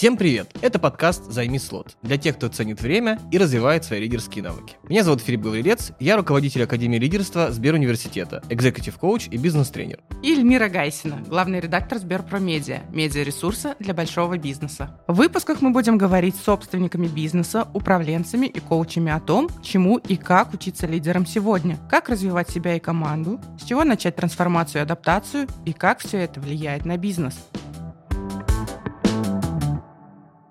Всем привет! Это подкаст «Займи слот» для тех, кто ценит время и развивает свои лидерские навыки. Меня зовут Филипп Гаврилец, я руководитель Академии лидерства Сберуниверситета, экзекутив коуч и бизнес-тренер. И Эльмира Гайсина, главный редактор Сберпромедиа, медиаресурса для большого бизнеса. В выпусках мы будем говорить с собственниками бизнеса, управленцами и коучами о том, чему и как учиться лидерам сегодня, как развивать себя и команду, с чего начать трансформацию и адаптацию и как все это влияет на бизнес.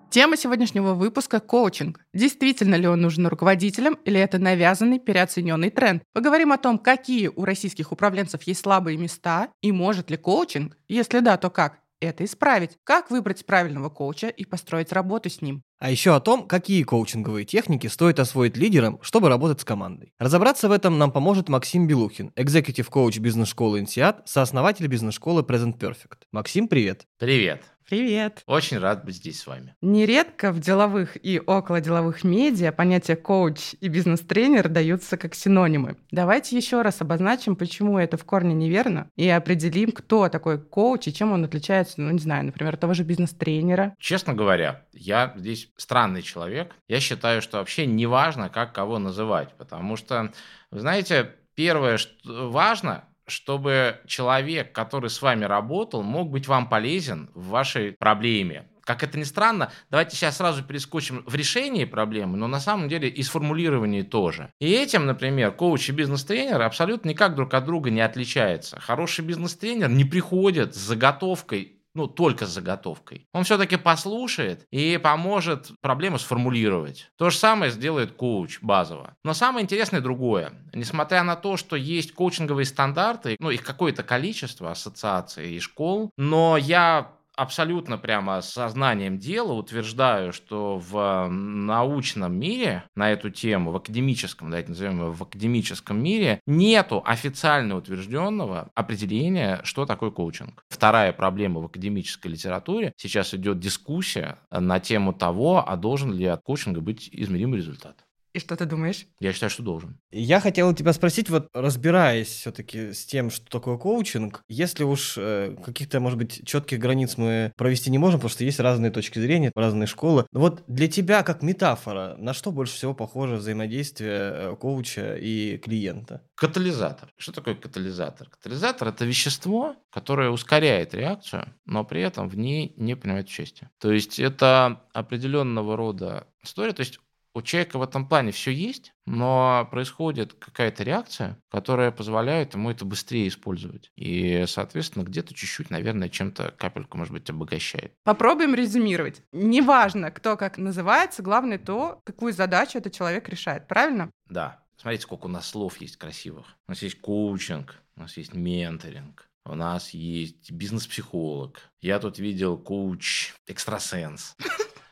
Тема сегодняшнего выпуска – коучинг. Действительно ли он нужен руководителям или это навязанный, переоцененный тренд? Поговорим о том, какие у российских управленцев есть слабые места и может ли коучинг, если да, то как, это исправить. Как выбрать правильного коуча и построить работу с ним. А еще о том, какие коучинговые техники стоит освоить лидерам, чтобы работать с командой. Разобраться в этом нам поможет Максим Белухин, экзекутив-коуч бизнес-школы Инсиат, сооснователь бизнес-школы Present Perfect. Максим, привет. Привет. Привет! Очень рад быть здесь с вами. Нередко в деловых и околоделовых медиа понятия коуч и бизнес-тренер даются как синонимы. Давайте еще раз обозначим, почему это в корне неверно, и определим, кто такой коуч и чем он отличается, ну, не знаю, например, от того же бизнес-тренера. Честно говоря, я здесь странный человек. Я считаю, что вообще не важно, как кого называть, потому что, вы знаете, первое, что важно, чтобы человек, который с вами работал, мог быть вам полезен в вашей проблеме. Как это ни странно, давайте сейчас сразу перескочим в решении проблемы, но на самом деле и сформулировании тоже. И этим, например, коуч и бизнес-тренер абсолютно никак друг от друга не отличаются. Хороший бизнес-тренер не приходит с заготовкой ну, только с заготовкой. Он все-таки послушает и поможет проблему сформулировать. То же самое сделает коуч базово. Но самое интересное другое. Несмотря на то, что есть коучинговые стандарты, ну, их какое-то количество ассоциаций и школ, но я абсолютно прямо сознанием дела утверждаю, что в научном мире на эту тему, в академическом, давайте назовем его в академическом мире, нету официально утвержденного определения, что такое коучинг. Вторая проблема в академической литературе. Сейчас идет дискуссия на тему того, а должен ли от коучинга быть измеримый результат. И что ты думаешь? Я считаю, что должен. Я хотел тебя спросить, вот разбираясь все-таки с тем, что такое коучинг, если уж э, каких-то, может быть, четких границ мы провести не можем, потому что есть разные точки зрения, разные школы. Вот для тебя, как метафора, на что больше всего похоже взаимодействие э, коуча и клиента? Катализатор. Что такое катализатор? Катализатор – это вещество, которое ускоряет реакцию, но при этом в ней не принимает участие. То есть это определенного рода история. То есть у человека в этом плане все есть, но происходит какая-то реакция, которая позволяет ему это быстрее использовать. И, соответственно, где-то чуть-чуть, наверное, чем-то капельку, может быть, обогащает. Попробуем резюмировать. Неважно, кто как называется, главное то, какую задачу этот человек решает. Правильно? Да. Смотрите, сколько у нас слов есть красивых. У нас есть коучинг, у нас есть менторинг, у нас есть бизнес-психолог. Я тут видел коуч-экстрасенс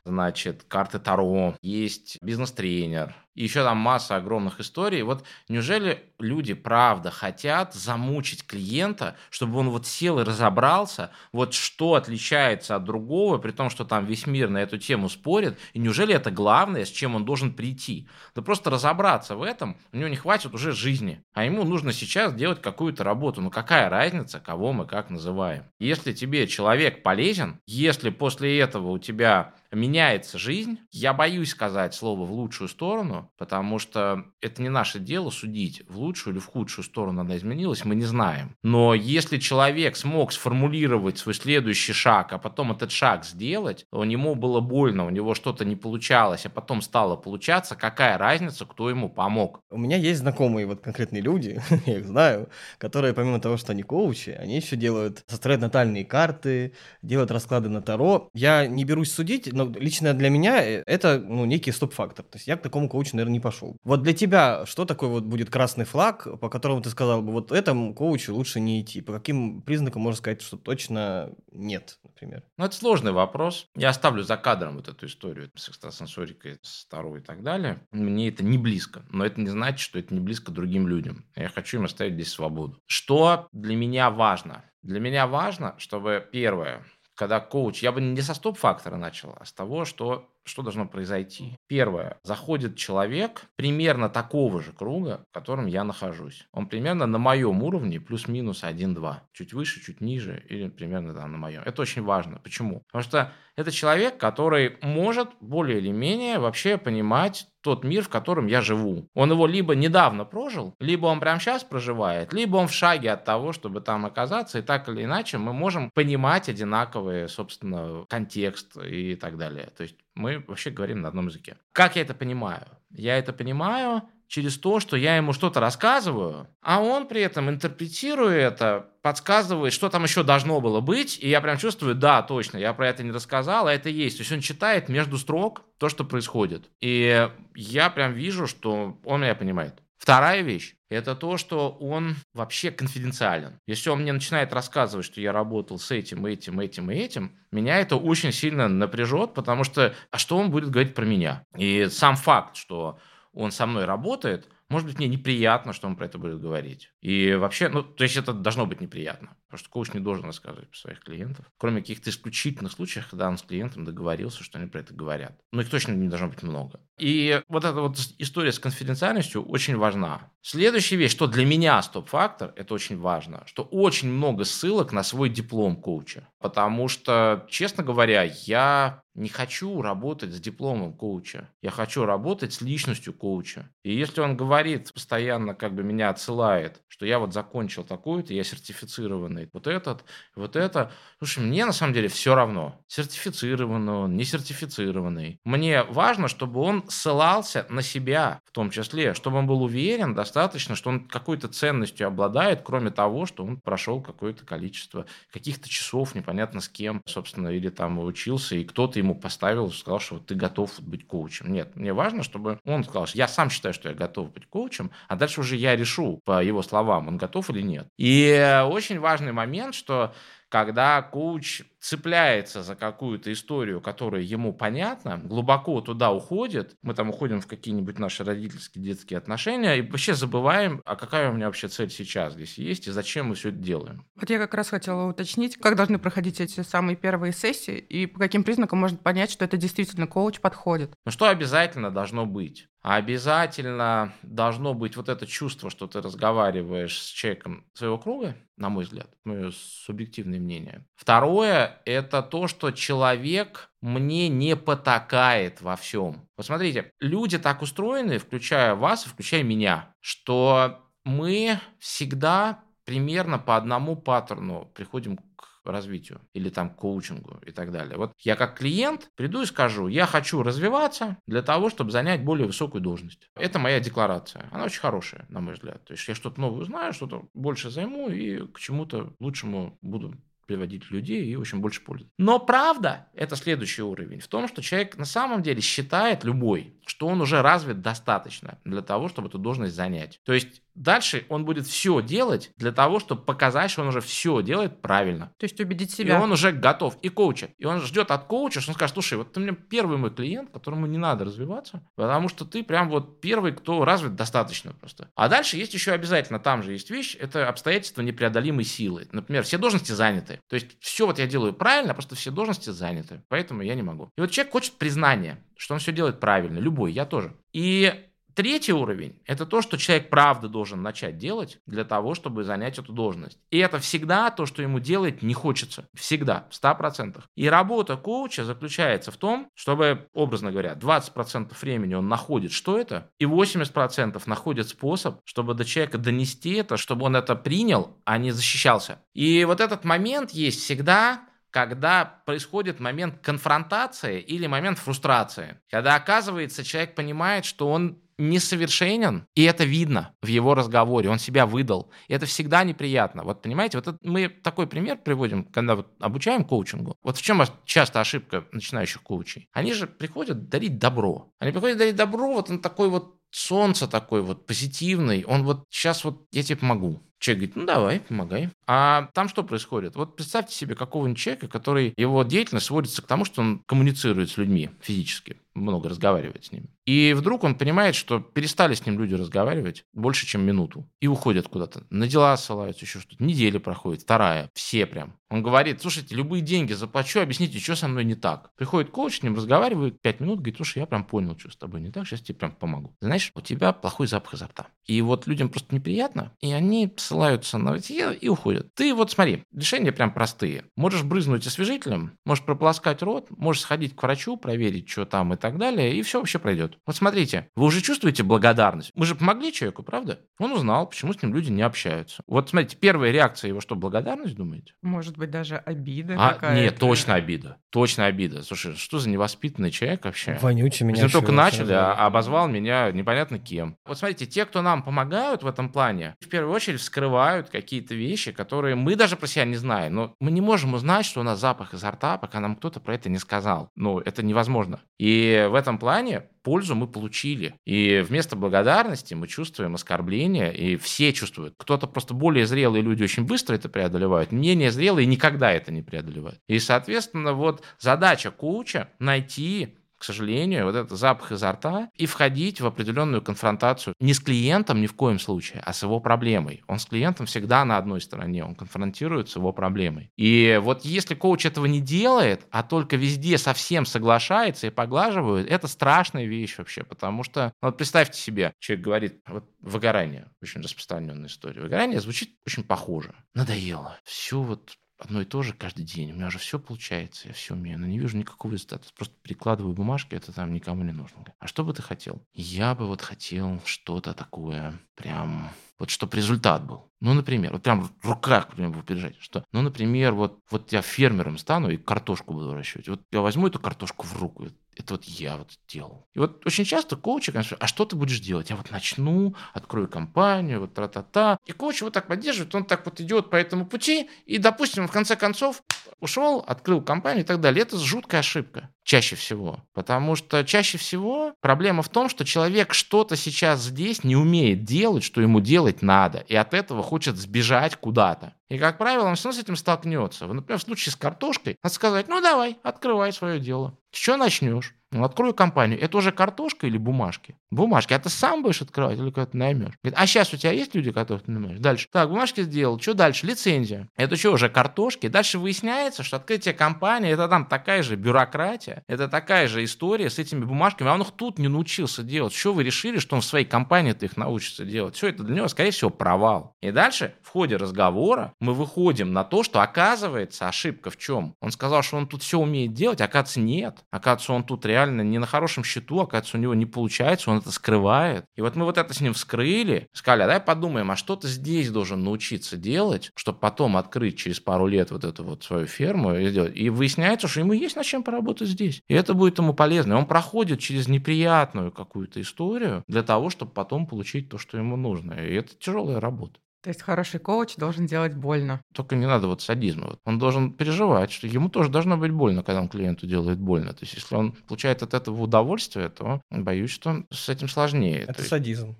значит, карты Таро, есть бизнес-тренер, и еще там масса огромных историй. Вот неужели люди правда хотят замучить клиента, чтобы он вот сел и разобрался, вот что отличается от другого, при том, что там весь мир на эту тему спорит, и неужели это главное, с чем он должен прийти? Да просто разобраться в этом, у него не хватит уже жизни, а ему нужно сейчас делать какую-то работу. Ну какая разница, кого мы как называем? Если тебе человек полезен, если после этого у тебя меняется жизнь, я боюсь сказать слово в лучшую сторону, потому что это не наше дело судить, в лучшую или в худшую сторону она изменилась, мы не знаем. Но если человек смог сформулировать свой следующий шаг, а потом этот шаг сделать, у него было больно, у него что-то не получалось, а потом стало получаться, какая разница, кто ему помог? У меня есть знакомые вот конкретные люди, я их знаю, которые помимо того, что они коучи, они еще делают, составляют натальные карты, делают расклады на Таро. Я не берусь судить, но лично для меня это ну, некий стоп-фактор. То есть я к такому коучу, наверное, не пошел. Вот для тебя что такое вот будет красный флаг, по которому ты сказал бы, вот этому коучу лучше не идти? По каким признакам можно сказать, что точно нет, например? Ну, это сложный вопрос. Я оставлю за кадром вот эту историю с экстрасенсорикой, с Таро и так далее. Мне это не близко, но это не значит, что это не близко другим людям. Я хочу им оставить здесь свободу. Что для меня важно? Для меня важно, чтобы первое, когда коуч, я бы не со стоп-фактора начал, а с того, что что должно произойти? Первое. Заходит человек примерно такого же круга, в котором я нахожусь. Он примерно на моем уровне плюс-минус 1-2. Чуть выше, чуть ниже или примерно там на моем. Это очень важно. Почему? Потому что это человек, который может более или менее вообще понимать тот мир, в котором я живу. Он его либо недавно прожил, либо он прямо сейчас проживает, либо он в шаге от того, чтобы там оказаться, и так или иначе мы можем понимать одинаковый, собственно, контекст и так далее. То есть мы вообще говорим на одном языке. Как я это понимаю? Я это понимаю через то, что я ему что-то рассказываю, а он при этом интерпретирует это, подсказывает, что там еще должно было быть, и я прям чувствую, да, точно, я про это не рассказал, а это есть. То есть он читает между строк то, что происходит. И я прям вижу, что он меня понимает. Вторая вещь – это то, что он вообще конфиденциален. Если он мне начинает рассказывать, что я работал с этим, этим, этим и этим, меня это очень сильно напряжет, потому что, а что он будет говорить про меня? И сам факт, что он со мной работает, может быть, мне неприятно, что он про это будет говорить. И вообще, ну, то есть это должно быть неприятно. Потому что коуч не должен рассказывать про своих клиентов. Кроме каких-то исключительных случаев, когда он с клиентом договорился, что они про это говорят. Ну, их точно не должно быть много. И вот эта вот история с конфиденциальностью очень важна. Следующая вещь, что для меня стоп-фактор, это очень важно, что очень много ссылок на свой диплом коуча. Потому что, честно говоря, я не хочу работать с дипломом коуча. Я хочу работать с личностью коуча. И если он говорит, постоянно как бы меня отсылает, что я вот закончил такую-то, я сертифицированный, вот этот, вот это. Слушай, мне на самом деле все равно, сертифицированный он, не сертифицированный. Мне важно, чтобы он ссылался на себя в том числе, чтобы он был уверен достаточно, что он какой-то ценностью обладает, кроме того, что он прошел какое-то количество каких-то часов, непонятно с кем, собственно, или там учился, и кто-то ему поставил, сказал, что ты готов быть коучем. Нет, мне важно, чтобы он сказал, что я сам считаю, что я готов быть коучем, а дальше уже я решу по его словам, он готов или нет. И очень важный момент, что когда коуч цепляется за какую-то историю, которая ему понятна, глубоко туда уходит, мы там уходим в какие-нибудь наши родительские, детские отношения, и вообще забываем, а какая у меня вообще цель сейчас здесь есть, и зачем мы все это делаем. Вот я как раз хотела уточнить, как должны проходить эти самые первые сессии, и по каким признакам можно понять, что это действительно коуч подходит. Ну что обязательно должно быть? обязательно должно быть вот это чувство, что ты разговариваешь с человеком своего круга, на мой взгляд, мое субъективное мнение. Второе – это то, что человек мне не потакает во всем. Посмотрите, люди так устроены, включая вас, включая меня, что мы всегда примерно по одному паттерну приходим к развитию или там коучингу и так далее. Вот я как клиент приду и скажу, я хочу развиваться для того, чтобы занять более высокую должность. Это моя декларация. Она очень хорошая, на мой взгляд. То есть я что-то новое узнаю, что-то больше займу и к чему-то лучшему буду приводить людей и, в общем, больше пользы. Но правда, это следующий уровень, в том, что человек на самом деле считает любой, что он уже развит достаточно для того, чтобы эту должность занять. То есть Дальше он будет все делать для того, чтобы показать, что он уже все делает правильно. То есть убедить себя. И он уже готов. И коуча. И он ждет от коуча, что он скажет, слушай, вот ты мне первый мой клиент, которому не надо развиваться, потому что ты прям вот первый, кто развит достаточно просто. А дальше есть еще обязательно, там же есть вещь, это обстоятельства непреодолимой силы. Например, все должности заняты. То есть все вот я делаю правильно, просто все должности заняты. Поэтому я не могу. И вот человек хочет признания, что он все делает правильно. Любой, я тоже. И Третий уровень – это то, что человек правда должен начать делать для того, чтобы занять эту должность. И это всегда то, что ему делать не хочется. Всегда, в 100%. И работа коуча заключается в том, чтобы, образно говоря, 20% времени он находит, что это, и 80% находит способ, чтобы до человека донести это, чтобы он это принял, а не защищался. И вот этот момент есть всегда, когда происходит момент конфронтации или момент фрустрации. Когда, оказывается, человек понимает, что он несовершенен, и это видно в его разговоре, он себя выдал. И это всегда неприятно. Вот понимаете, вот это, мы такой пример приводим, когда вот обучаем коучингу. Вот в чем часто ошибка начинающих коучей? Они же приходят дарить добро. Они приходят дарить добро, вот он такой вот солнце такой вот позитивный, он вот сейчас вот я тебе помогу. Человек говорит, ну давай, помогай. А там что происходит? Вот представьте себе какого-нибудь человека, который, его деятельность сводится к тому, что он коммуницирует с людьми физически много разговаривает с ними. И вдруг он понимает, что перестали с ним люди разговаривать больше, чем минуту. И уходят куда-то. На дела ссылаются, еще что-то. Неделя проходит, вторая, все прям. Он говорит, слушайте, любые деньги заплачу, объясните, что со мной не так. Приходит коуч, с ним разговаривает пять минут, говорит, слушай, я прям понял, что с тобой не так, сейчас тебе прям помогу. Знаешь, у тебя плохой запах изо рта. И вот людям просто неприятно, и они ссылаются на это и уходят. Ты вот смотри, решения прям простые. Можешь брызнуть освежителем, можешь прополоскать рот, можешь сходить к врачу, проверить, что там и так так далее, и все вообще пройдет. Вот смотрите, вы уже чувствуете благодарность? Мы же помогли человеку, правда? Он узнал, почему с ним люди не общаются. Вот смотрите, первая реакция его что, благодарность, думаете? Может быть, даже обида а, какая-то. Нет, точно обида. Точно обида. Слушай, что за невоспитанный человек вообще? Вонючий меня. Мы только начали, а обозвал меня непонятно кем. Вот смотрите, те, кто нам помогают в этом плане, в первую очередь вскрывают какие-то вещи, которые мы даже про себя не знаем. Но мы не можем узнать, что у нас запах изо рта, пока нам кто-то про это не сказал. Ну, это невозможно. И в этом плане пользу мы получили. И вместо благодарности мы чувствуем оскорбление, и все чувствуют. Кто-то просто более зрелые люди очень быстро это преодолевают, менее зрелые никогда это не преодолевают. И, соответственно, вот задача коуча найти к сожалению, вот этот запах изо рта и входить в определенную конфронтацию не с клиентом ни в коем случае, а с его проблемой. Он с клиентом всегда на одной стороне, он конфронтирует с его проблемой. И вот если коуч этого не делает, а только везде совсем соглашается и поглаживает, это страшная вещь вообще, потому что, ну, вот представьте себе, человек говорит, вот выгорание, очень распространенная история, выгорание звучит очень похоже. Надоело. Все вот одно и то же каждый день. У меня уже все получается, я все умею, но не вижу никакого результата. Просто перекладываю бумажки, это там никому не нужно. А что бы ты хотел? Я бы вот хотел что-то такое прям вот чтобы результат был. Ну, например, вот прям в руках, буду держать, что, ну, например, вот, вот я фермером стану и картошку буду выращивать. Вот я возьму эту картошку в руку, это вот я вот делал. И вот очень часто коучи, конечно, а что ты будешь делать? Я вот начну, открою компанию, вот тра-та-та. И коуч вот так поддерживает, он так вот идет по этому пути, и, допустим, в конце концов ушел, открыл компанию и так далее. Это жуткая ошибка чаще всего. Потому что чаще всего проблема в том, что человек что-то сейчас здесь не умеет делать, что ему делать надо, и от этого хочет сбежать куда-то. И, как правило, он все равно с этим столкнется. Например, в случае с картошкой, надо сказать, ну давай, открывай свое дело. С чего начнешь? Ну, открою компанию. Это уже картошка или бумажки? Бумажки. А ты сам будешь открывать или как-то наймешь? Говорит, а сейчас у тебя есть люди, которых ты наймешь? Дальше. Так, бумажки сделал. Что дальше? Лицензия. Это что, уже картошки? Дальше выясняется, что открытие компании, это там такая же бюрократия, это такая же история с этими бумажками. А он их тут не научился делать. Что вы решили, что он в своей компании-то их научится делать? Все это для него, скорее всего, провал. И дальше в ходе разговора мы выходим на то, что оказывается ошибка в чем? Он сказал, что он тут все умеет делать, оказывается, нет. Оказывается, он тут реально не на хорошем счету, оказывается, у него не получается, он это скрывает. И вот мы вот это с ним вскрыли, сказали, а давай подумаем, а что ты здесь должен научиться делать, чтобы потом открыть через пару лет вот эту вот свою ферму и сделать. И выясняется, что ему есть над чем поработать здесь. И это будет ему полезно. И он проходит через неприятную какую-то историю для того, чтобы потом получить то, что ему нужно. И это тяжелая работа. То есть хороший коуч должен делать больно. Только не надо вот садизма. Вот он должен переживать, что ему тоже должно быть больно, когда он клиенту делает больно. То есть если он получает от этого удовольствие, то боюсь, что с этим сложнее. Это есть... садизм.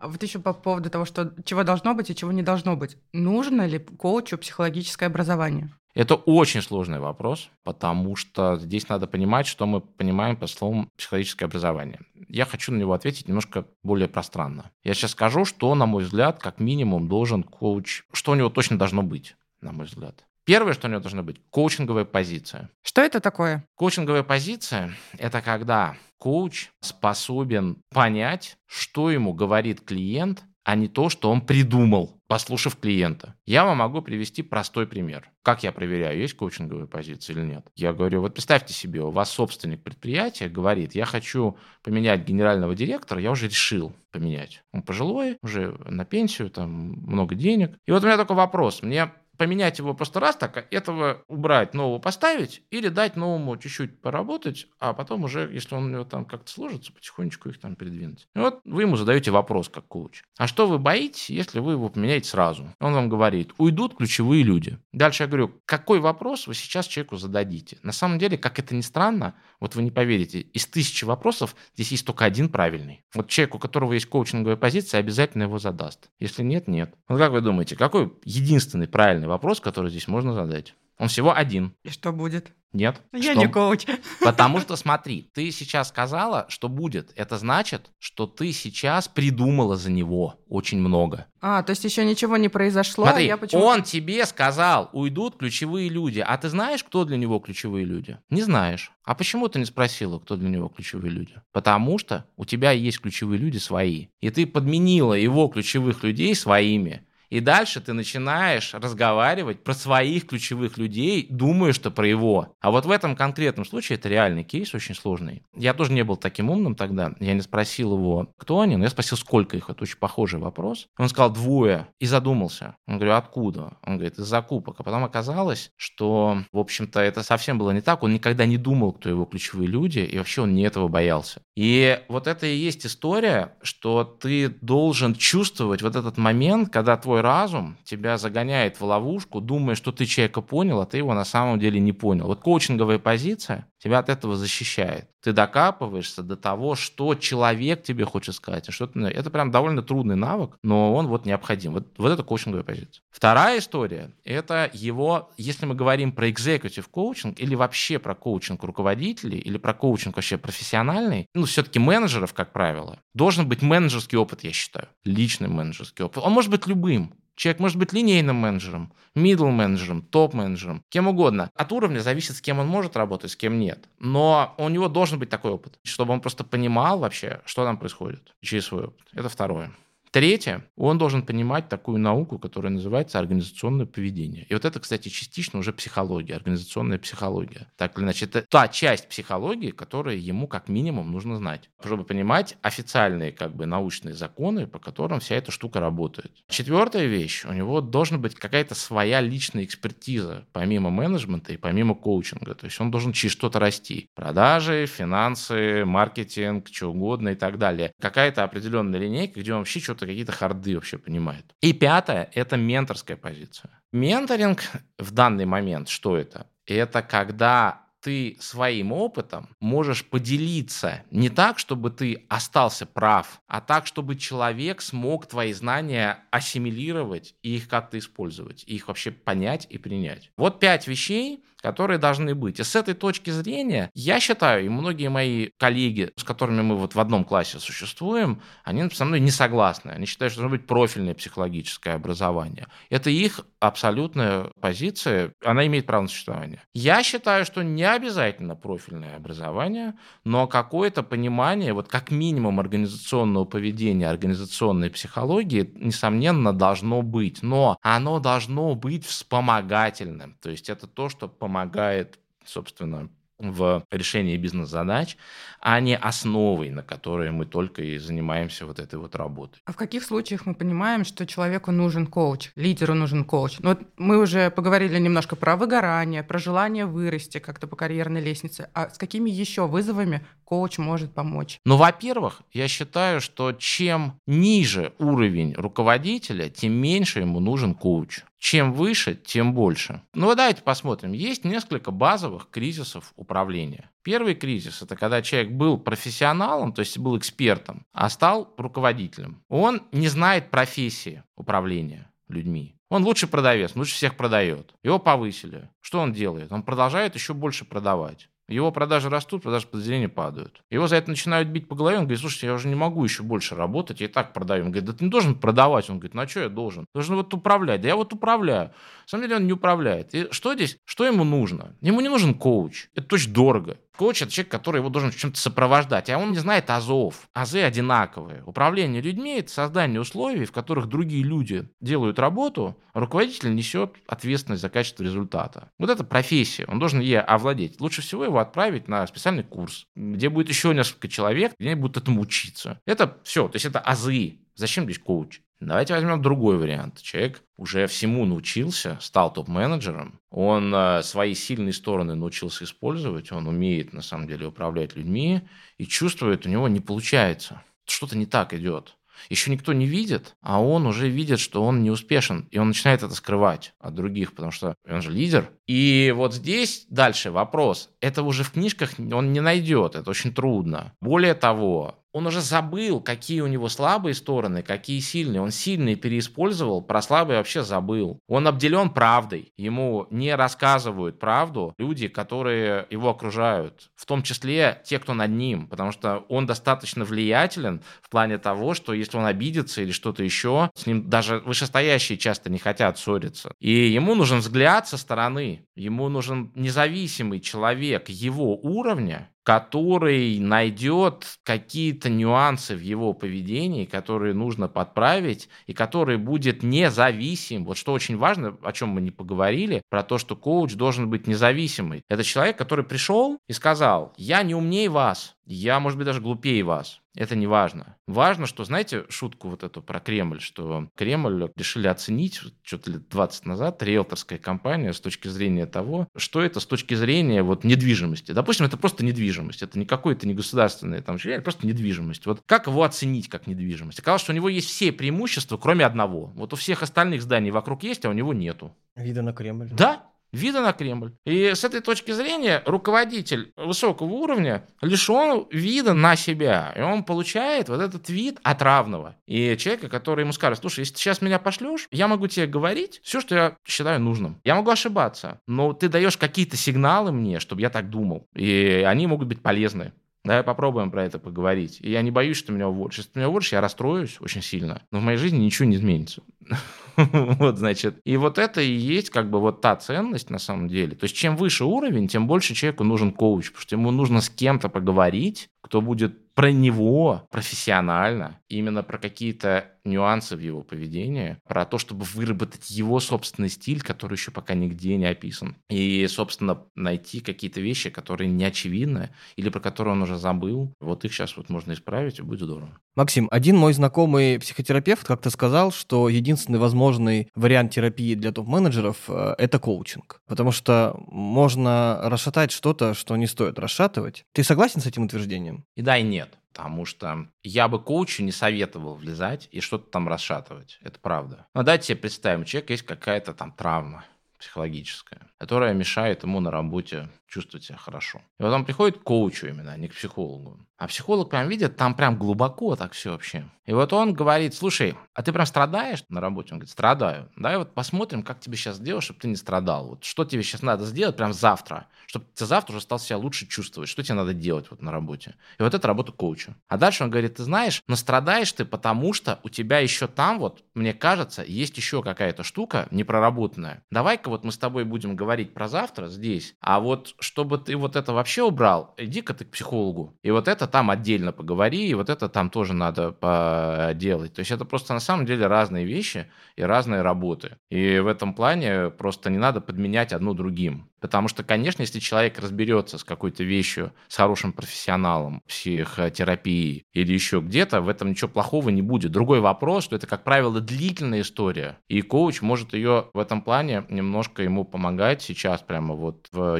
А вот еще по поводу того, что чего должно быть и чего не должно быть. Нужно ли коучу психологическое образование? Это очень сложный вопрос, потому что здесь надо понимать, что мы понимаем по словам психологическое образование. Я хочу на него ответить немножко более пространно. Я сейчас скажу, что, на мой взгляд, как минимум должен коуч, что у него точно должно быть, на мой взгляд. Первое, что у него должна быть, коучинговая позиция. Что это такое? Коучинговая позиция – это когда коуч способен понять, что ему говорит клиент, а не то, что он придумал, послушав клиента. Я вам могу привести простой пример. Как я проверяю, есть коучинговая позиция или нет? Я говорю, вот представьте себе, у вас собственник предприятия говорит, я хочу поменять генерального директора, я уже решил поменять. Он пожилой, уже на пенсию, там много денег. И вот у меня такой вопрос. Мне поменять его просто раз так, этого убрать, нового поставить или дать новому чуть-чуть поработать, а потом уже, если он у него там как-то сложится, потихонечку их там передвинуть. И вот вы ему задаете вопрос как коуч. А что вы боитесь, если вы его поменяете сразу? Он вам говорит, уйдут ключевые люди. Дальше я говорю, какой вопрос вы сейчас человеку зададите? На самом деле, как это ни странно, вот вы не поверите, из тысячи вопросов здесь есть только один правильный. Вот человек, у которого есть коучинговая позиция, обязательно его задаст. Если нет, нет. Вот как вы думаете, какой единственный правильный вопрос, который здесь можно задать? Он всего один. И что будет? Нет. Я Что? не коуч. Потому что смотри, ты сейчас сказала, что будет. Это значит, что ты сейчас придумала за него очень много. А, то есть еще ничего не произошло, Смотри, я он тебе сказал, уйдут ключевые люди. А ты знаешь, кто для него ключевые люди? Не знаешь. А почему ты не спросила, кто для него ключевые люди? Потому что у тебя есть ключевые люди свои. И ты подменила его ключевых людей своими. И дальше ты начинаешь разговаривать про своих ключевых людей, думая, что про его. А вот в этом конкретном случае это реальный кейс, очень сложный. Я тоже не был таким умным тогда. Я не спросил его, кто они, но я спросил, сколько их. Это очень похожий вопрос. Он сказал двое и задумался. Он говорю, откуда? Он говорит, из закупок. А потом оказалось, что, в общем-то, это совсем было не так. Он никогда не думал, кто его ключевые люди, и вообще он не этого боялся. И вот это и есть история, что ты должен чувствовать вот этот момент, когда твой разум тебя загоняет в ловушку, думая, что ты человека понял, а ты его на самом деле не понял. Вот коучинговая позиция тебя от этого защищает. Ты докапываешься до того, что человек тебе хочет сказать. а Что ты... Это прям довольно трудный навык, но он вот необходим. Вот, вот это коучинговая позиция. Вторая история – это его, если мы говорим про executive коучинг или вообще про коучинг руководителей, или про коучинг вообще профессиональный, ну, все-таки менеджеров, как правило, должен быть менеджерский опыт, я считаю. Личный менеджерский опыт. Он может быть любым. Человек может быть линейным менеджером, middle менеджером, топ менеджером, кем угодно. От уровня зависит, с кем он может работать, с кем нет. Но у него должен быть такой опыт, чтобы он просто понимал вообще, что там происходит через свой опыт. Это второе. Третье, он должен понимать такую науку, которая называется организационное поведение. И вот это, кстати, частично уже психология, организационная психология. Так или иначе, это та часть психологии, которую ему как минимум нужно знать, чтобы понимать официальные как бы научные законы, по которым вся эта штука работает. Четвертая вещь, у него должна быть какая-то своя личная экспертиза, помимо менеджмента и помимо коучинга. То есть он должен через что-то расти. Продажи, финансы, маркетинг, что угодно и так далее. Какая-то определенная линейка, где он вообще что-то какие-то харды вообще понимает. И пятое – это менторская позиция. Менторинг в данный момент что это? Это когда ты своим опытом можешь поделиться не так, чтобы ты остался прав, а так, чтобы человек смог твои знания ассимилировать и их как-то использовать, и их вообще понять и принять. Вот пять вещей, которые должны быть. И с этой точки зрения, я считаю, и многие мои коллеги, с которыми мы вот в одном классе существуем, они со мной не согласны. Они считают, что должно быть профильное психологическое образование. Это их абсолютная позиция, она имеет право на существование. Я считаю, что не обязательно профильное образование, но какое-то понимание, вот как минимум организационного поведения, организационной психологии, несомненно, должно быть. Но оно должно быть вспомогательным. То есть это то, что помогает, собственно, в решении бизнес-задач, а не основой, на которой мы только и занимаемся вот этой вот работой. А в каких случаях мы понимаем, что человеку нужен коуч, лидеру нужен коуч? Ну, вот мы уже поговорили немножко про выгорание, про желание вырасти как-то по карьерной лестнице. А с какими еще вызовами коуч может помочь? Ну, во-первых, я считаю, что чем ниже уровень руководителя, тем меньше ему нужен коуч. Чем выше, тем больше. Ну, давайте посмотрим. Есть несколько базовых кризисов управления. Первый кризис – это когда человек был профессионалом, то есть был экспертом, а стал руководителем. Он не знает профессии управления людьми. Он лучший продавец, лучше всех продает. Его повысили. Что он делает? Он продолжает еще больше продавать. Его продажи растут, продажи подразделения падают. Его за это начинают бить по голове. Он говорит, слушайте, я уже не могу еще больше работать, я и так продаю. Он говорит, да ты не должен продавать. Он говорит, ну а что я должен? Должен вот управлять. Да я вот управляю. На самом деле он не управляет. И что здесь? Что ему нужно? Ему не нужен коуч. Это очень дорого. Коуч – это человек, который его должен чем-то сопровождать, а он не знает азов. Азы одинаковые. Управление людьми – это создание условий, в которых другие люди делают работу, а руководитель несет ответственность за качество результата. Вот это профессия, он должен ей овладеть. Лучше всего его отправить на специальный курс, где будет еще несколько человек, где они будут этому учиться. Это все, то есть это азы. Зачем здесь коуч? Давайте возьмем другой вариант. Человек уже всему научился, стал топ-менеджером, он э, свои сильные стороны научился использовать, он умеет на самом деле управлять людьми и чувствует, у него не получается, что-то не так идет еще никто не видит, а он уже видит, что он не успешен, и он начинает это скрывать от других, потому что он же лидер. И вот здесь дальше вопрос. Это уже в книжках он не найдет, это очень трудно. Более того, он уже забыл, какие у него слабые стороны, какие сильные. Он сильные переиспользовал, про слабые вообще забыл. Он обделен правдой. Ему не рассказывают правду люди, которые его окружают. В том числе те, кто над ним. Потому что он достаточно влиятелен в плане того, что если он обидится или что-то еще, с ним даже вышестоящие часто не хотят ссориться. И ему нужен взгляд со стороны. Ему нужен независимый человек его уровня, который найдет какие-то нюансы в его поведении, которые нужно подправить, и который будет независим. Вот что очень важно, о чем мы не поговорили, про то, что коуч должен быть независимый. Это человек, который пришел и сказал, я не умнее вас, я, может быть, даже глупее вас. Это не важно. Важно, что, знаете, шутку вот эту про Кремль, что Кремль решили оценить что-то лет 20 назад, риэлторская компания с точки зрения того, что это с точки зрения вот недвижимости. Допустим, это просто недвижимость. Это не какое-то не государственное там это просто недвижимость. Вот как его оценить как недвижимость? Оказалось, что у него есть все преимущества, кроме одного. Вот у всех остальных зданий вокруг есть, а у него нету. Вида на Кремль. Да, вида на Кремль. И с этой точки зрения руководитель высокого уровня лишен вида на себя. И он получает вот этот вид от равного. И человека, который ему скажет, слушай, если ты сейчас меня пошлешь, я могу тебе говорить все, что я считаю нужным. Я могу ошибаться, но ты даешь какие-то сигналы мне, чтобы я так думал. И они могут быть полезны. Давай попробуем про это поговорить. И я не боюсь, что меня уволят. Если меня уволишь, я расстроюсь очень сильно. Но в моей жизни ничего не изменится. вот, значит. И вот это и есть как бы вот та ценность на самом деле. То есть чем выше уровень, тем больше человеку нужен коуч, потому что ему нужно с кем-то поговорить, кто будет про него профессионально, именно про какие-то нюансы в его поведении, про то, чтобы выработать его собственный стиль, который еще пока нигде не описан. И, собственно, найти какие-то вещи, которые не очевидны или про которые он уже забыл. Вот их сейчас вот можно исправить, и будет здорово. Максим, один мой знакомый психотерапевт как-то сказал, что единственный возможный вариант терапии для топ-менеджеров э, – это коучинг. Потому что можно расшатать что-то, что не стоит расшатывать. Ты согласен с этим утверждением? И да, и нет. Потому что я бы коучу не советовал влезать и что-то там расшатывать. Это правда. Но давайте себе представим, у человека есть какая-то там травма психологическая, которая мешает ему на работе чувствовать себя хорошо. И вот он приходит к коучу именно, а не к психологу. А психолог прям видит, там прям глубоко так все вообще. И вот он говорит, слушай, а ты прям страдаешь на работе? Он говорит, страдаю. Давай вот посмотрим, как тебе сейчас сделать, чтобы ты не страдал. Вот что тебе сейчас надо сделать прям завтра, чтобы ты завтра уже стал себя лучше чувствовать. Что тебе надо делать вот на работе? И вот это работа коуча. А дальше он говорит, ты знаешь, но страдаешь ты, потому что у тебя еще там вот, мне кажется, есть еще какая-то штука непроработанная. Давай-ка вот мы с тобой будем говорить про завтра здесь, а вот чтобы ты вот это вообще убрал, иди-ка ты к психологу. И вот это там отдельно поговори, и вот это там тоже надо поделать. То есть это просто на самом деле разные вещи и разные работы. И в этом плане просто не надо подменять одно другим. Потому что, конечно, если человек разберется с какой-то вещью, с хорошим профессионалом, психотерапией или еще где-то, в этом ничего плохого не будет. Другой вопрос, что это, как правило, длительная история, и коуч может ее в этом плане немножко ему помогать сейчас прямо вот в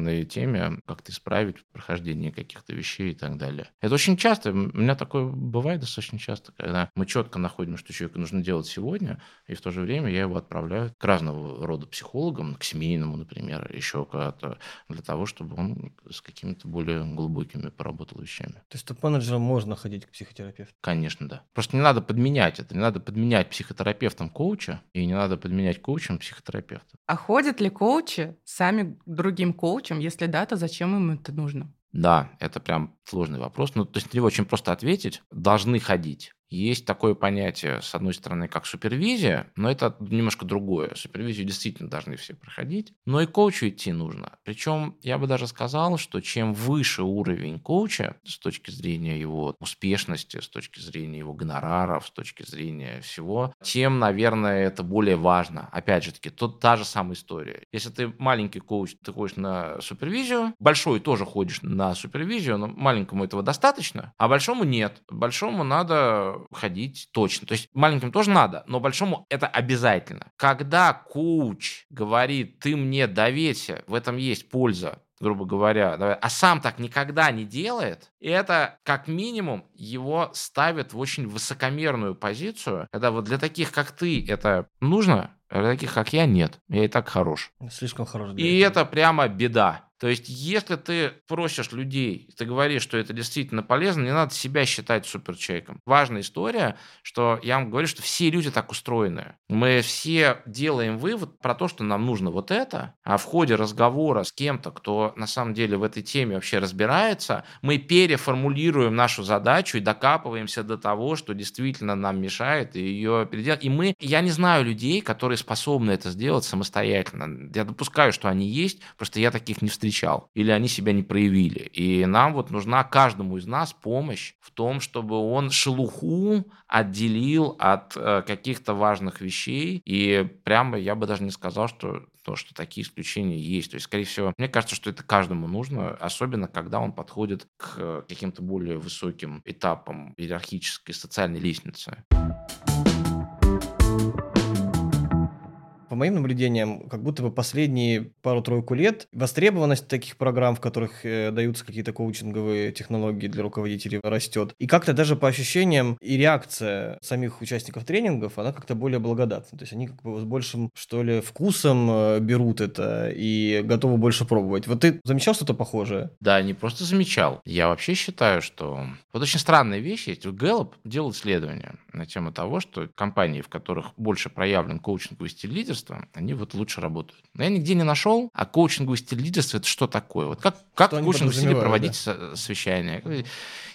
ежедневной теме как-то исправить прохождение каких-то вещей и так далее. Это очень часто, у меня такое бывает достаточно часто, когда мы четко находим, что человеку нужно делать сегодня, и в то же время я его отправляю к разного рода психологам, к семейному, например, еще куда-то, для того, чтобы он с какими-то более глубокими поработал вещами. То есть топ-менеджерам можно ходить к психотерапевту? Конечно, да. Просто не надо подменять это. Не надо подменять психотерапевтом коуча, и не надо подменять коучем психотерапевта. А ходят ли коучи сами другим коучам? Если да, то зачем им это нужно? Да, это прям сложный вопрос. Ну, то есть на него очень просто ответить. Должны ходить. Есть такое понятие, с одной стороны, как супервизия, но это немножко другое. Супервизию действительно должны все проходить, но и коучу идти нужно. Причем я бы даже сказал, что чем выше уровень коуча с точки зрения его успешности, с точки зрения его гонораров, с точки зрения всего, тем, наверное, это более важно. Опять же таки, тут та же самая история. Если ты маленький коуч, ты ходишь на супервизию, большой тоже ходишь на супервизию, но маленькому этого достаточно, а большому нет. Большому надо ходить точно. То есть маленьким тоже надо, но большому это обязательно. Когда коуч говорит, ты мне доверься, в этом есть польза, грубо говоря, а сам так никогда не делает, и это как минимум его ставит в очень высокомерную позицию, когда вот для таких, как ты, это нужно, а для таких, как я, нет. Я и так хорош. Слишком хорош. и этого. это прямо беда. То есть, если ты просишь людей, ты говоришь, что это действительно полезно, не надо себя считать суперчеловеком. Важная история, что я вам говорю, что все люди так устроены. Мы все делаем вывод про то, что нам нужно вот это, а в ходе разговора с кем-то, кто на самом деле в этой теме вообще разбирается, мы переформулируем нашу задачу и докапываемся до того, что действительно нам мешает, и ее переделать. И мы, я не знаю людей, которые способны это сделать самостоятельно. Я допускаю, что они есть, просто я таких не встречал встречал, или они себя не проявили. И нам вот нужна каждому из нас помощь в том, чтобы он шелуху отделил от э, каких-то важных вещей. И прямо я бы даже не сказал, что то, что такие исключения есть. То есть, скорее всего, мне кажется, что это каждому нужно, особенно когда он подходит к каким-то более высоким этапам иерархической социальной лестницы. По моим наблюдениям, как будто бы последние пару-тройку лет востребованность таких программ, в которых э, даются какие-то коучинговые технологии для руководителей, растет. И как-то даже по ощущениям и реакция самих участников тренингов, она как-то более благодатна. То есть они как бы с большим, что ли, вкусом э, берут это и готовы больше пробовать. Вот ты замечал что-то похожее? Да, не просто замечал. Я вообще считаю, что... Вот очень странная вещь есть. Gallup делал исследование на тему того, что компании, в которых больше проявлен коучинговый стиль лидерства, лидерства, они вот лучше работают. Но я нигде не нашел, а коучинговый стиль лидерства это что такое? Вот как, как в коучинговом стиле проводить да? совещание?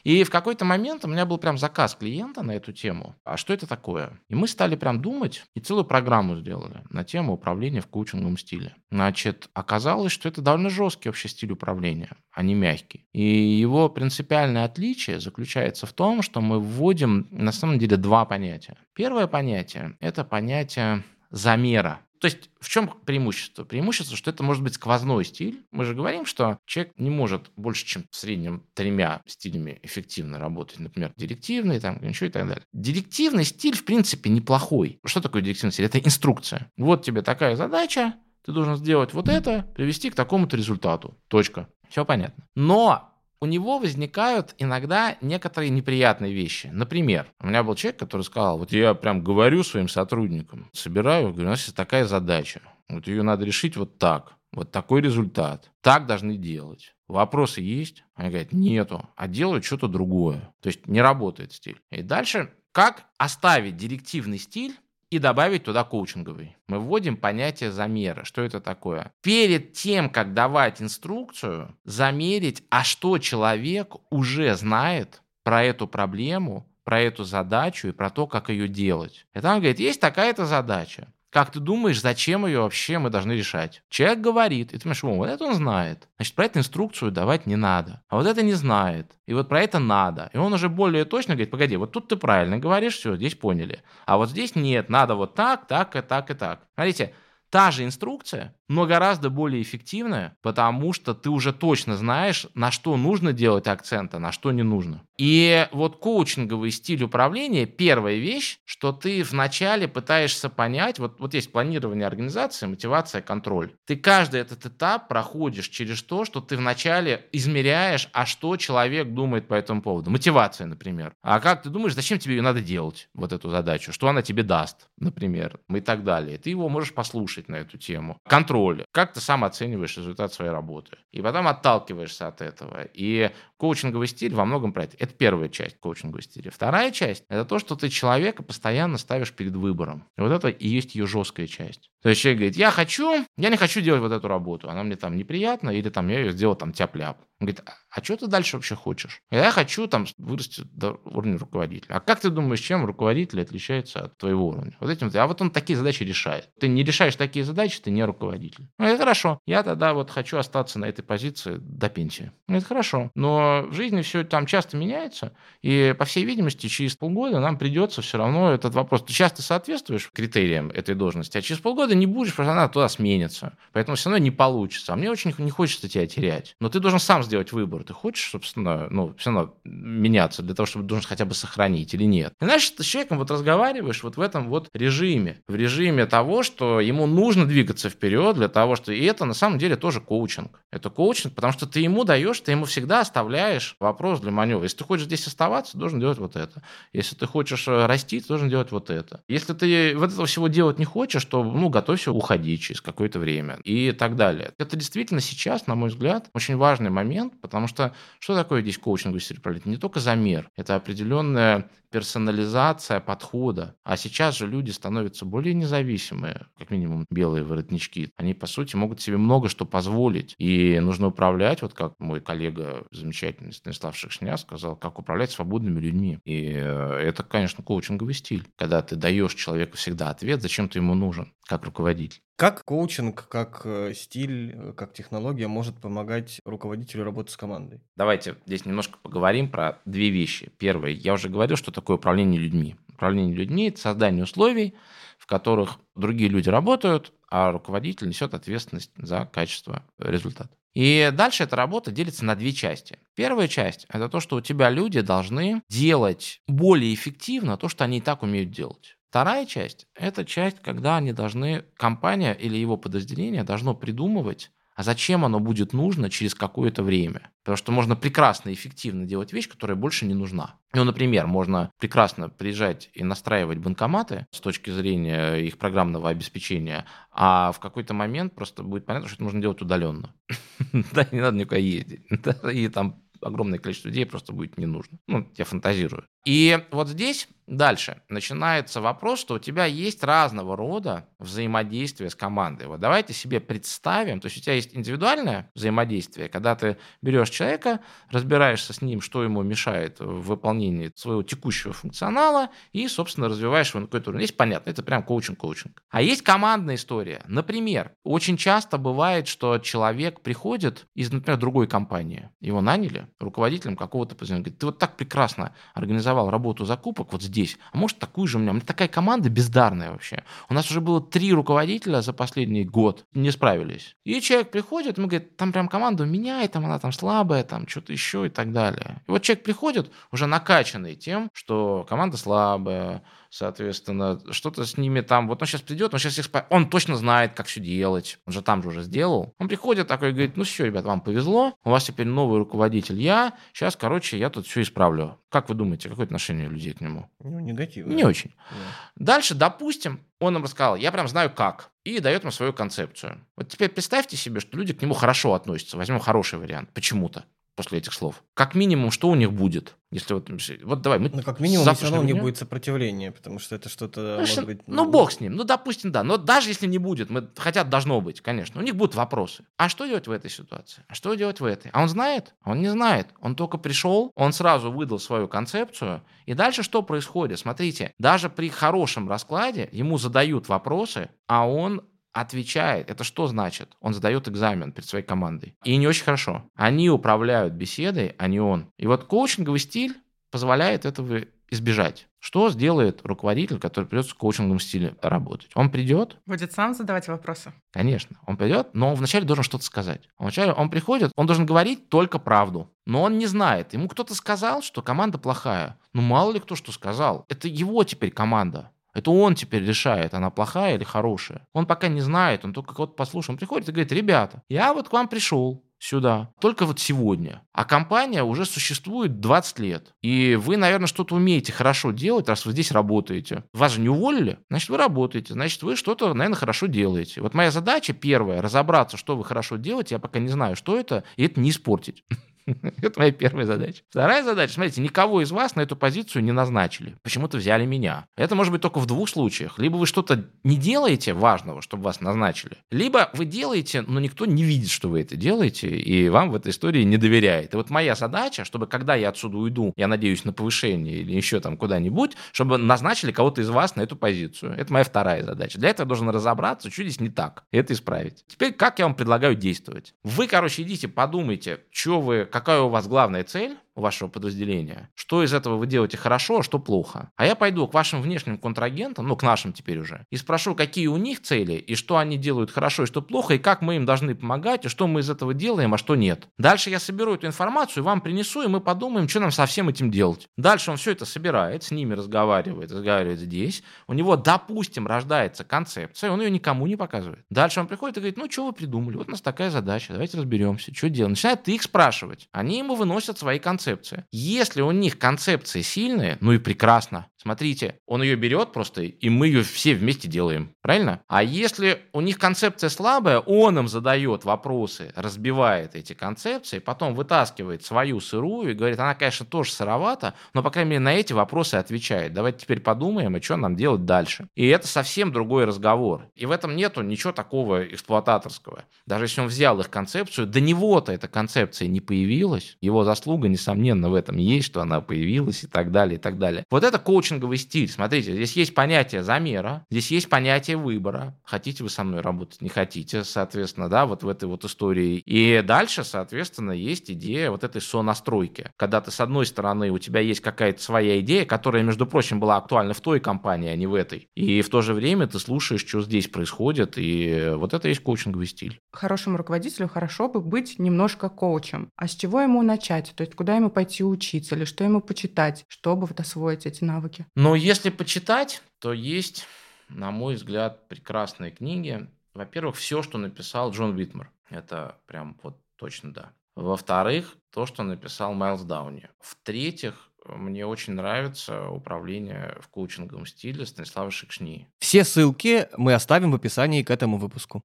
И в какой-то момент у меня был прям заказ клиента на эту тему. А что это такое? И мы стали прям думать и целую программу сделали на тему управления в коучинговом стиле. Значит, оказалось, что это довольно жесткий вообще стиль управления, а не мягкий. И его принципиальное отличие заключается в том, что мы вводим на самом деле два понятия. Первое понятие – это понятие замера. То есть в чем преимущество? Преимущество, что это может быть сквозной стиль. Мы же говорим, что человек не может больше, чем в среднем тремя стилями эффективно работать. Например, директивный, там, ничего и так далее. Директивный стиль, в принципе, неплохой. Что такое директивный стиль? Это инструкция. Вот тебе такая задача, ты должен сделать вот это, привести к такому-то результату. Точка. Все понятно. Но у него возникают иногда некоторые неприятные вещи. Например, у меня был человек, который сказал, вот я прям говорю своим сотрудникам, собираю, говорю, у нас есть такая задача, вот ее надо решить вот так, вот такой результат, так должны делать. Вопросы есть? Они говорят, нету, а делают что-то другое. То есть не работает стиль. И дальше, как оставить директивный стиль и добавить туда коучинговый. Мы вводим понятие замера. Что это такое? Перед тем, как давать инструкцию, замерить, а что человек уже знает про эту проблему, про эту задачу и про то, как ее делать. И там говорит, есть такая-то задача. Как ты думаешь, зачем ее вообще мы должны решать? Человек говорит, и ты думаешь, вот это он знает. Значит, про эту инструкцию давать не надо. А вот это не знает. И вот про это надо. И он уже более точно говорит, погоди, вот тут ты правильно говоришь, все, здесь поняли. А вот здесь нет, надо вот так, так и так и так. Смотрите, та же инструкция, но гораздо более эффективная, потому что ты уже точно знаешь, на что нужно делать акцент, а на что не нужно. И вот коучинговый стиль управления, первая вещь, что ты вначале пытаешься понять, вот, вот есть планирование организации, мотивация, контроль. Ты каждый этот этап проходишь через то, что ты вначале измеряешь, а что человек думает по этому поводу. Мотивация, например. А как ты думаешь, зачем тебе ее надо делать, вот эту задачу? Что она тебе даст, например, и так далее. Ты его можешь послушать на эту тему. Контроль. Как ты сам оцениваешь результат своей работы. И потом отталкиваешься от этого. И коучинговый стиль во многом про это. Это первая часть коучингового стиля. Вторая часть – это то, что ты человека постоянно ставишь перед выбором. И вот это и есть ее жесткая часть. То есть человек говорит, я хочу, я не хочу делать вот эту работу, она мне там неприятна, или там я ее сделал там тяп-ляп. Он говорит, а что ты дальше вообще хочешь? Я хочу там вырасти до уровня руководителя. А как ты думаешь, чем руководитель отличается от твоего уровня? Вот этим, а вот он такие задачи решает. Ты не решаешь такие задачи, ты не руководитель. Ну, это хорошо. Я тогда вот хочу остаться на этой позиции до пенсии. Это хорошо. Но в жизни все там часто меняется, и, по всей видимости, через полгода нам придется все равно этот вопрос. Ты часто соответствуешь критериям этой должности, а через полгода года не будешь, просто она туда сменится. Поэтому все равно не получится. А мне очень не хочется тебя терять. Но ты должен сам сделать выбор. Ты хочешь, собственно, ну, все равно меняться для того, чтобы должен хотя бы сохранить или нет. И знаешь, ты с человеком вот разговариваешь вот в этом вот режиме. В режиме того, что ему нужно двигаться вперед для того, что... И это на самом деле тоже коучинг. Это коучинг, потому что ты ему даешь, ты ему всегда оставляешь вопрос для маневра. Если ты хочешь здесь оставаться, должен делать вот это. Если ты хочешь э, расти, ты должен делать вот это. Если ты вот этого всего делать не хочешь, то, ну, готовься уходить через какое-то время и так далее. Это действительно сейчас, на мой взгляд, очень важный момент, потому что что такое здесь коучинговый стиль Не только замер, это определенная персонализация подхода. А сейчас же люди становятся более независимые, как минимум белые воротнички. Они, по сути, могут себе много что позволить. И нужно управлять, вот как мой коллега замечательный Станислав Шекшня сказал, как управлять свободными людьми. И э, это, конечно, коучинговый стиль, когда ты даешь человеку всегда ответ, зачем ты ему нужен, как руководитель. Как коучинг, как э, стиль, э, как технология может помогать руководителю работать с командой? Давайте здесь немножко поговорим про две вещи. Первое, я уже говорил, что такое управление людьми. Управление людьми – это создание условий, в которых другие люди работают, а руководитель несет ответственность за качество результата. И дальше эта работа делится на две части. Первая часть – это то, что у тебя люди должны делать более эффективно то, что они и так умеют делать. Вторая часть – это часть, когда они должны, компания или его подразделение должно придумывать, а зачем оно будет нужно через какое-то время. Потому что можно прекрасно и эффективно делать вещь, которая больше не нужна. Ну, например, можно прекрасно приезжать и настраивать банкоматы с точки зрения их программного обеспечения, а в какой-то момент просто будет понятно, что это нужно делать удаленно. Да, не надо никуда ездить. И там огромное количество людей просто будет не нужно. Ну, я фантазирую. И вот здесь дальше начинается вопрос, что у тебя есть разного рода взаимодействие с командой. Вот давайте себе представим, то есть у тебя есть индивидуальное взаимодействие, когда ты берешь человека, разбираешься с ним, что ему мешает в выполнении своего текущего функционала и, собственно, развиваешь его на какой-то уровень. Здесь понятно, это прям коучинг-коучинг. А есть командная история. Например, очень часто бывает, что человек приходит из, например, другой компании. Его наняли руководителем какого-то позиции. Говорит, ты вот так прекрасно организовал работу закупок вот здесь, а может такую же у меня. У меня такая команда бездарная вообще. У нас уже было три руководителя за последний год, не справились. И человек приходит, ему говорит, там прям команду меняет, там она там слабая, там что-то еще и так далее. И вот человек приходит уже накачанный тем, что команда слабая, соответственно, что-то с ними там, вот он сейчас придет, он сейчас всех спа... он точно знает, как все делать, он же там же уже сделал. Он приходит такой и говорит, ну все, ребят, вам повезло, у вас теперь новый руководитель я, сейчас, короче, я тут все исправлю. Как вы думаете, какое отношение людей к нему? Ну, негативное. Не очень. Да. Дальше, допустим, он нам рассказал, я прям знаю как, и дает ему свою концепцию. Вот теперь представьте себе, что люди к нему хорошо относятся, возьмем хороший вариант, почему-то после этих слов. Как минимум, что у них будет? Если вот, вот давай, мы Ну, как минимум, все равно у них будет сопротивление, потому что это что-то, Конечно, может быть... Ну, ну, бог с ним, ну, допустим, да. Но даже если не будет, мы, хотя должно быть, конечно, у них будут вопросы. А что делать в этой ситуации? А что делать в этой? А он знает? Он не знает. Он только пришел, он сразу выдал свою концепцию, и дальше что происходит? Смотрите, даже при хорошем раскладе ему задают вопросы, а он отвечает. Это что значит? Он сдает экзамен перед своей командой. И не очень хорошо. Они управляют беседой, а не он. И вот коучинговый стиль позволяет этого избежать. Что сделает руководитель, который придет в коучинговом стиле работать? Он придет... Будет сам задавать вопросы? Конечно. Он придет, но он вначале должен что-то сказать. Вначале он приходит, он должен говорить только правду. Но он не знает. Ему кто-то сказал, что команда плохая. Ну, мало ли кто что сказал. Это его теперь команда. Это он теперь решает, она плохая или хорошая. Он пока не знает, он только кого-то послушал. Он приходит и говорит, ребята, я вот к вам пришел сюда, только вот сегодня. А компания уже существует 20 лет. И вы, наверное, что-то умеете хорошо делать, раз вы здесь работаете. Вас же не уволили, значит, вы работаете, значит, вы что-то, наверное, хорошо делаете. Вот моя задача первая, разобраться, что вы хорошо делаете, я пока не знаю, что это, и это не испортить. Это моя первая задача. Вторая задача, смотрите, никого из вас на эту позицию не назначили. Почему-то взяли меня. Это может быть только в двух случаях. Либо вы что-то не делаете важного, чтобы вас назначили, либо вы делаете, но никто не видит, что вы это делаете, и вам в этой истории не доверяет. И вот моя задача, чтобы когда я отсюда уйду, я надеюсь на повышение или еще там куда-нибудь, чтобы назначили кого-то из вас на эту позицию. Это моя вторая задача. Для этого я должен разобраться, что здесь не так, и это исправить. Теперь как я вам предлагаю действовать? Вы, короче, идите, подумайте, что вы какая у вас главная цель, вашего подразделения, что из этого вы делаете хорошо, а что плохо. А я пойду к вашим внешним контрагентам, ну, к нашим теперь уже, и спрошу, какие у них цели, и что они делают хорошо, и что плохо, и как мы им должны помогать, и что мы из этого делаем, а что нет. Дальше я соберу эту информацию, вам принесу, и мы подумаем, что нам со всем этим делать. Дальше он все это собирает, с ними разговаривает, разговаривает здесь. У него, допустим, рождается концепция, он ее никому не показывает. Дальше он приходит и говорит, ну, что вы придумали? Вот у нас такая задача, давайте разберемся, что делать. Начинает их спрашивать. Они ему выносят свои концепции. Если у них концепции сильные, ну и прекрасно. Смотрите, он ее берет просто, и мы ее все вместе делаем. Правильно? А если у них концепция слабая, он им задает вопросы, разбивает эти концепции, потом вытаскивает свою сырую и говорит, она, конечно, тоже сыровата, но, по крайней мере, на эти вопросы отвечает. Давайте теперь подумаем, а что нам делать дальше. И это совсем другой разговор. И в этом нету ничего такого эксплуататорского. Даже если он взял их концепцию, до него-то эта концепция не появилась. Его заслуга, несомненно, в этом есть, что она появилась и так далее, и так далее. Вот это коучинговый стиль. Смотрите, здесь есть понятие замера, здесь есть понятие выбора. Хотите вы со мной работать, не хотите, соответственно, да, вот в этой вот истории. И дальше, соответственно, есть идея вот этой сонастройки. Когда ты, с одной стороны, у тебя есть какая-то своя идея, которая, между прочим, была актуальна в той компании, а не в этой. И в то же время ты слушаешь, что здесь происходит, и вот это есть коучинговый стиль. Хорошему руководителю хорошо бы быть немножко коучем. А с чего ему начать? То есть куда ему пойти учиться или что ему почитать, чтобы вот освоить эти навыки? Но если почитать, то есть, на мой взгляд, прекрасные книги. Во-первых, все, что написал Джон Витмер. Это прям вот точно да. Во-вторых, то, что написал Майлз Дауни. В-третьих, мне очень нравится управление в коучинговом стиле Станислава Шикшни. Все ссылки мы оставим в описании к этому выпуску.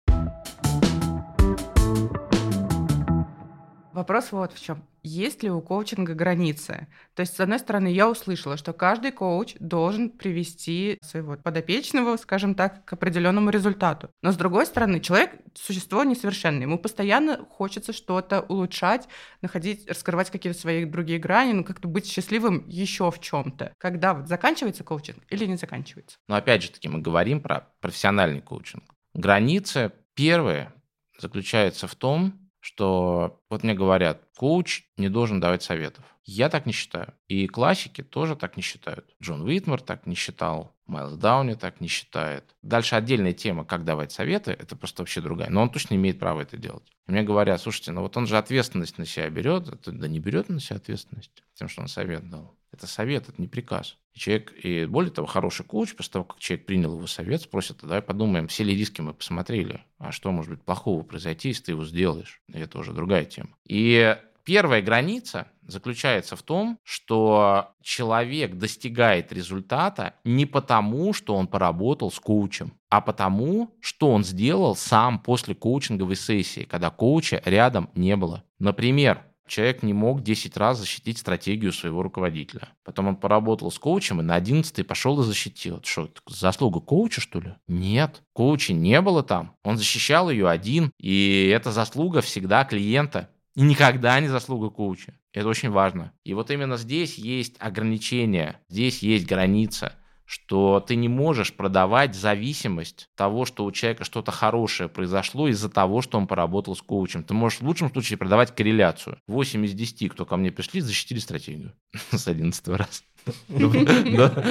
Вопрос вот в чем. Есть ли у коучинга границы? То есть, с одной стороны, я услышала, что каждый коуч должен привести своего подопечного, скажем так, к определенному результату. Но с другой стороны, человек – существо несовершенное. Ему постоянно хочется что-то улучшать, находить, раскрывать какие-то свои другие грани, ну, как-то быть счастливым еще в чем-то. Когда вот заканчивается коучинг или не заканчивается? Но опять же таки мы говорим про профессиональный коучинг. Граница первая заключается в том, что вот мне говорят, коуч не должен давать советов. Я так не считаю. И классики тоже так не считают. Джон Уитмар так не считал, Майлз Дауни так не считает. Дальше отдельная тема, как давать советы, это просто вообще другая. Но он точно имеет право это делать. И мне говорят, слушайте, ну вот он же ответственность на себя берет, это, да не берет на себя ответственность тем, что он совет дал. Это совет, это не приказ. Человек, и более того, хороший коуч, после того, как человек принял его совет, спросит, давай подумаем, все ли риски мы посмотрели, а что может быть плохого произойти, если ты его сделаешь. И это уже другая тема. И первая граница заключается в том, что человек достигает результата не потому, что он поработал с коучем, а потому, что он сделал сам после коучинговой сессии, когда коуча рядом не было. Например, человек не мог 10 раз защитить стратегию своего руководителя. Потом он поработал с коучем и на 11 пошел и защитил. Это что, заслуга коуча, что ли? Нет. Коуча не было там. Он защищал ее один, и это заслуга всегда клиента. И никогда не заслуга коуча. Это очень важно. И вот именно здесь есть ограничения, здесь есть граница что ты не можешь продавать зависимость того, что у человека что-то хорошее произошло из-за того, что он поработал с коучем. Ты можешь в лучшем случае продавать корреляцию. 8 из 10, кто ко мне пришли, защитили стратегию с 11 раз.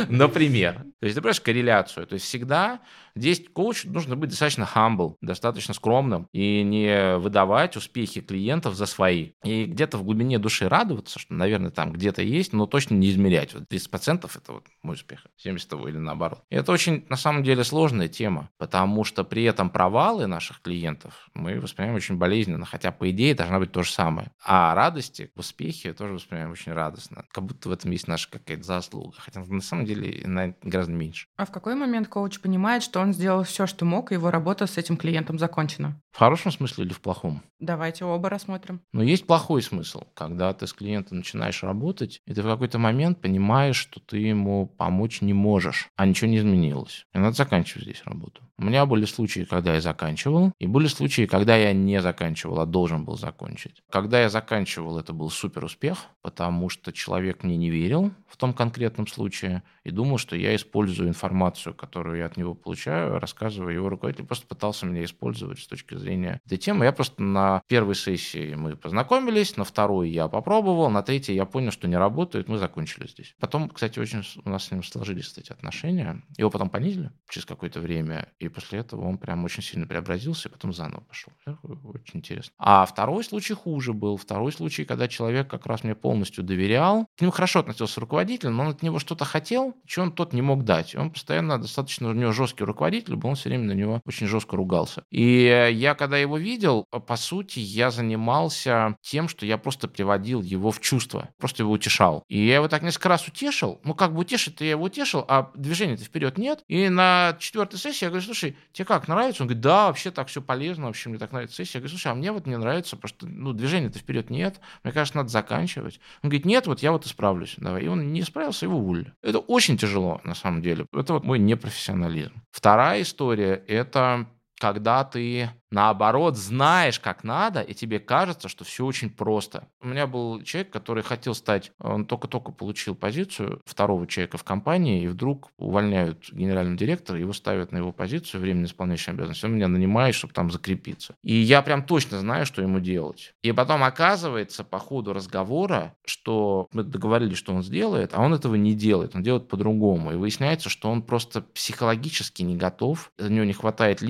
Например. То есть ты понимаешь корреляцию. То есть всегда здесь коуч нужно быть достаточно humble, достаточно скромным и не выдавать успехи клиентов за свои. И где-то в глубине души радоваться, что, наверное, там где-то есть, но точно не измерять. Вот 30% это вот мой успех, 70 или наоборот. И это очень, на самом деле, сложная тема, потому что при этом провалы наших клиентов мы воспринимаем очень болезненно, хотя, по идее, должна быть то же самое. А радости, успехи тоже воспринимаем очень радостно. Как будто в этом есть наша какая-то заслуга, хотя на самом деле она гораздо меньше. А в какой момент коуч понимает, что он сделал все, что мог, и его работа с этим клиентом закончена? В хорошем смысле или в плохом? Давайте оба рассмотрим. Но есть плохой смысл, когда ты с клиентом начинаешь работать, и ты в какой-то момент понимаешь, что ты ему помочь не можешь, а ничего не изменилось. И надо заканчивать здесь работу. У меня были случаи, когда я заканчивал, и были случаи, когда я не заканчивал, а должен был закончить. Когда я заканчивал, это был супер успех, потому что человек мне не верил в том, том конкретном случае и думал, что я использую информацию, которую я от него получаю, рассказываю его руководителю, просто пытался меня использовать с точки зрения этой темы. Я просто на первой сессии мы познакомились, на второй я попробовал, на третьей я понял, что не работает, мы закончили здесь. Потом, кстати, очень у нас с ним сложились, кстати, отношения. Его потом понизили через какое-то время, и после этого он прям очень сильно преобразился, и потом заново пошел. Очень интересно. А второй случай хуже был. Второй случай, когда человек как раз мне полностью доверял. К нему хорошо относился руководитель, но он от него что-то хотел, что он тот не мог дать. Он постоянно достаточно, у него жесткий руководитель был, он все время на него очень жестко ругался. И я, когда его видел, по сути, я занимался тем, что я просто приводил его в чувство, просто его утешал. И я его так несколько раз утешил, ну как бы утешить-то я его утешил, а движения-то вперед нет. И на четвертой сессии я говорю, слушай, тебе как, нравится? Он говорит, да, вообще так все полезно, вообще мне так нравится сессия. Я говорю, слушай, а мне вот не нравится, потому что ну, движения-то вперед нет, мне кажется, надо заканчивать. Он говорит, нет, вот я вот исправлюсь, давай. И он не справился, его уволили. Это очень тяжело, на самом деле. Это вот мой непрофессионализм. Вторая история – это когда ты наоборот, знаешь, как надо, и тебе кажется, что все очень просто. У меня был человек, который хотел стать, он только-только получил позицию второго человека в компании, и вдруг увольняют генерального директора, его ставят на его позицию, временно исполняющий обязанности. Он меня нанимает, чтобы там закрепиться. И я прям точно знаю, что ему делать. И потом оказывается по ходу разговора, что мы договорились, что он сделает, а он этого не делает, он делает по-другому. И выясняется, что он просто психологически не готов, у него не хватает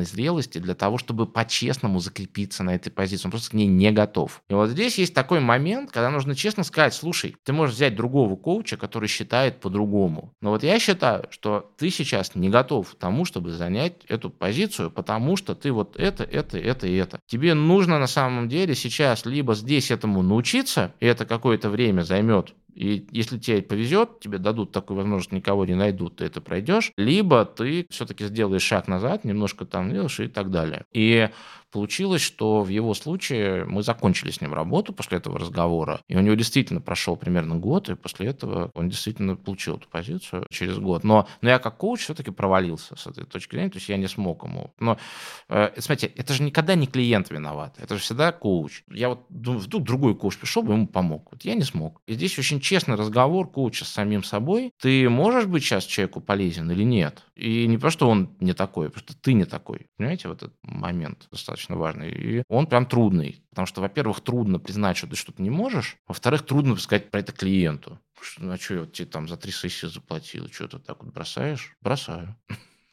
личностной зрелости для того, чтобы по-честному закрепиться на этой позиции. Он просто к ней не готов. И вот здесь есть такой момент, когда нужно честно сказать, слушай, ты можешь взять другого коуча, который считает по-другому. Но вот я считаю, что ты сейчас не готов к тому, чтобы занять эту позицию, потому что ты вот это, это, это и это. Тебе нужно на самом деле сейчас либо здесь этому научиться, и это какое-то время займет, и если тебе повезет, тебе дадут такую возможность, никого не найдут, ты это пройдешь, либо ты все-таки сделаешь шаг назад, немножко там делаешь и так далее. И Получилось, что в его случае мы закончили с ним работу после этого разговора, и у него действительно прошел примерно год, и после этого он действительно получил эту позицию через год. Но, но я как коуч все-таки провалился с этой точки зрения, то есть я не смог ему. Но, э, смотрите, это же никогда не клиент виноват, это же всегда коуч. Я вот вдруг другой коуч пришел бы, ему помог. Вот я не смог. И здесь очень честный разговор коуча с самим собой. Ты можешь быть сейчас человеку полезен или нет? И не просто он не такой, а просто ты не такой. Понимаете, вот этот момент достаточно достаточно важный. И он прям трудный. Потому что, во-первых, трудно признать, что ты что-то не можешь. Во-вторых, трудно сказать про это клиенту. Что, а что я вот тебе там за три сессии заплатил? Что ты так вот бросаешь? Бросаю.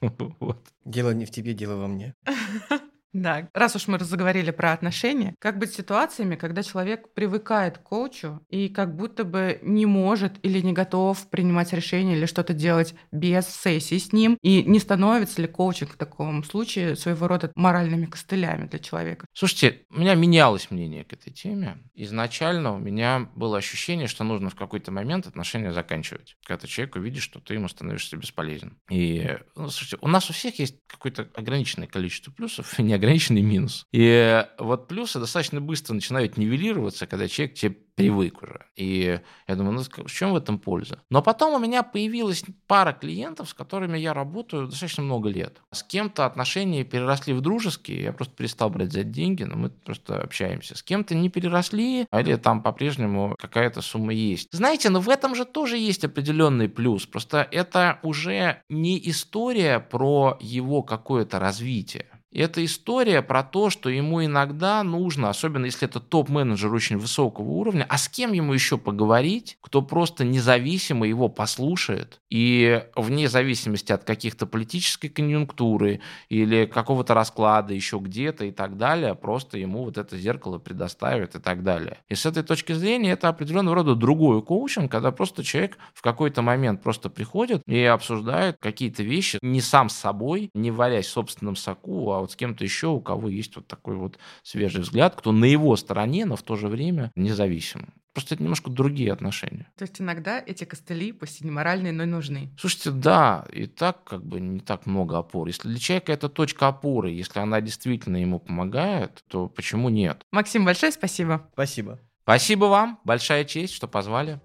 Дело не в тебе, дело во мне. Да, раз уж мы разговаривали про отношения, как быть с ситуациями, когда человек привыкает к коучу и как будто бы не может или не готов принимать решения или что-то делать без сессии с ним, и не становится ли коучинг в таком случае своего рода моральными костылями для человека? Слушайте, у меня менялось мнение к этой теме. Изначально у меня было ощущение, что нужно в какой-то момент отношения заканчивать, когда человек увидит, что ты ему становишься бесполезен. И, ну, слушайте, у нас у всех есть какое-то ограниченное количество плюсов и не ограниченный минус. И вот плюсы достаточно быстро начинают нивелироваться, когда человек тебе привык уже. И я думаю, ну в чем в этом польза? Но потом у меня появилась пара клиентов, с которыми я работаю достаточно много лет. С кем-то отношения переросли в дружеские, я просто перестал брать за деньги, но мы просто общаемся. С кем-то не переросли, а или там по-прежнему какая-то сумма есть. Знаете, но в этом же тоже есть определенный плюс. Просто это уже не история про его какое-то развитие. Это история про то, что ему иногда нужно, особенно если это топ-менеджер очень высокого уровня, а с кем ему еще поговорить, кто просто независимо его послушает и вне зависимости от каких-то политической конъюнктуры или какого-то расклада еще где-то и так далее, просто ему вот это зеркало предоставит и так далее. И с этой точки зрения это определенного рода другой коучинг, когда просто человек в какой-то момент просто приходит и обсуждает какие-то вещи не сам с собой, не валясь в собственном соку, а вот с кем-то еще, у кого есть вот такой вот свежий взгляд, кто на его стороне, но в то же время независим. Просто это немножко другие отношения. То есть иногда эти костыли, пусть и не моральные, но и нужны. Слушайте, да, и так как бы не так много опор. Если для человека это точка опоры, если она действительно ему помогает, то почему нет? Максим, большое спасибо. Спасибо. Спасибо вам, большая честь, что позвали.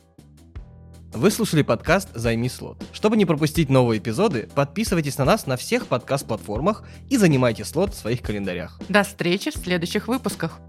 Вы слушали подкаст «Займи слот». Чтобы не пропустить новые эпизоды, подписывайтесь на нас на всех подкаст-платформах и занимайте слот в своих календарях. До встречи в следующих выпусках.